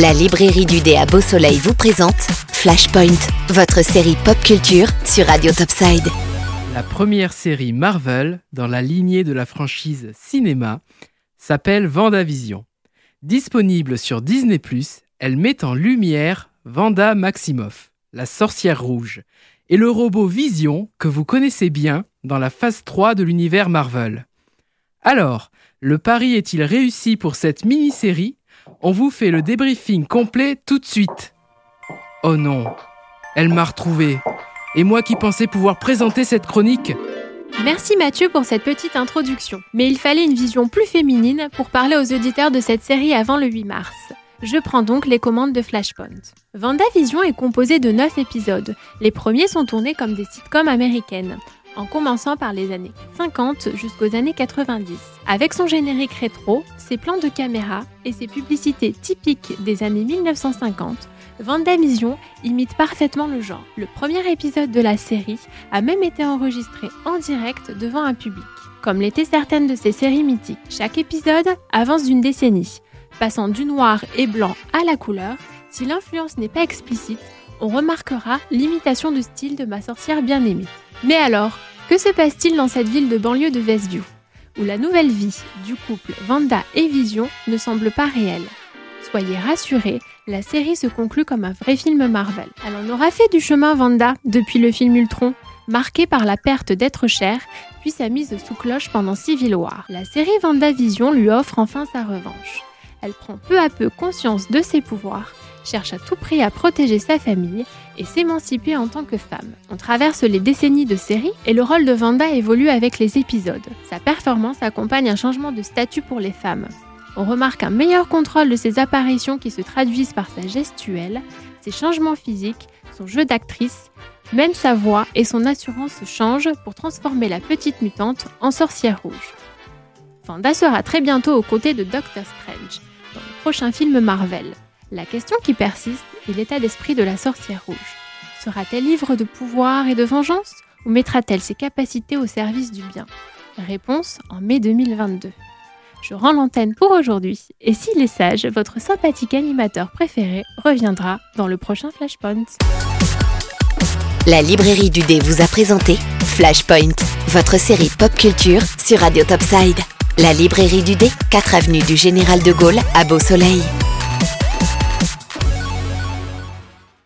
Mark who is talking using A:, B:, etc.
A: La librairie du dé à Beau Soleil vous présente Flashpoint, votre série pop culture sur Radio Topside.
B: La première série Marvel dans la lignée de la franchise cinéma s'appelle Vendavision. Disponible sur Disney+, elle met en lumière Vanda Maximoff, la sorcière rouge, et le robot Vision que vous connaissez bien dans la phase 3 de l'univers Marvel. Alors, le pari est-il réussi pour cette mini-série? On vous fait le débriefing complet tout de suite. Oh non, elle m'a retrouvé. Et moi qui pensais pouvoir présenter cette chronique
C: Merci Mathieu pour cette petite introduction. Mais il fallait une vision plus féminine pour parler aux auditeurs de cette série avant le 8 mars. Je prends donc les commandes de Flashpoint. Vendavision est composé de 9 épisodes. Les premiers sont tournés comme des sitcoms américaines en commençant par les années 50 jusqu'aux années 90. Avec son générique rétro, ses plans de caméra et ses publicités typiques des années 1950, Vendavision imite parfaitement le genre. Le premier épisode de la série a même été enregistré en direct devant un public, comme l'étaient certaines de ces séries mythiques. Chaque épisode avance d'une décennie, passant du noir et blanc à la couleur. Si l'influence n'est pas explicite, on remarquera l'imitation de style de ma sorcière bien-aimée. Mais alors, que se passe-t-il dans cette ville de banlieue de Westview, où la nouvelle vie du couple Vanda et Vision ne semble pas réelle? Soyez rassurés, la série se conclut comme un vrai film Marvel. Elle en aura fait du chemin Vanda depuis le film Ultron, marqué par la perte d'être cher, puis sa mise sous cloche pendant Civil War. La série Vision lui offre enfin sa revanche. Elle prend peu à peu conscience de ses pouvoirs cherche à tout prix à protéger sa famille et s'émanciper en tant que femme. On traverse les décennies de série et le rôle de Vanda évolue avec les épisodes. Sa performance accompagne un changement de statut pour les femmes. On remarque un meilleur contrôle de ses apparitions qui se traduisent par sa gestuelle, ses changements physiques, son jeu d'actrice, même sa voix et son assurance changent pour transformer la petite mutante en sorcière rouge. Vanda sera très bientôt aux côtés de Doctor Strange dans le prochain film Marvel. La question qui persiste est l'état d'esprit de la sorcière rouge. Sera-t-elle ivre de pouvoir et de vengeance ou mettra-t-elle ses capacités au service du bien? Réponse en mai 2022. Je rends l'antenne pour aujourd'hui et s'il est sage, votre sympathique animateur préféré reviendra dans le prochain Flashpoint.
A: La librairie du dé vous a présenté Flashpoint, votre série pop culture sur Radio Topside. La librairie du dé, 4 avenue du Général de Gaulle à Beau Soleil.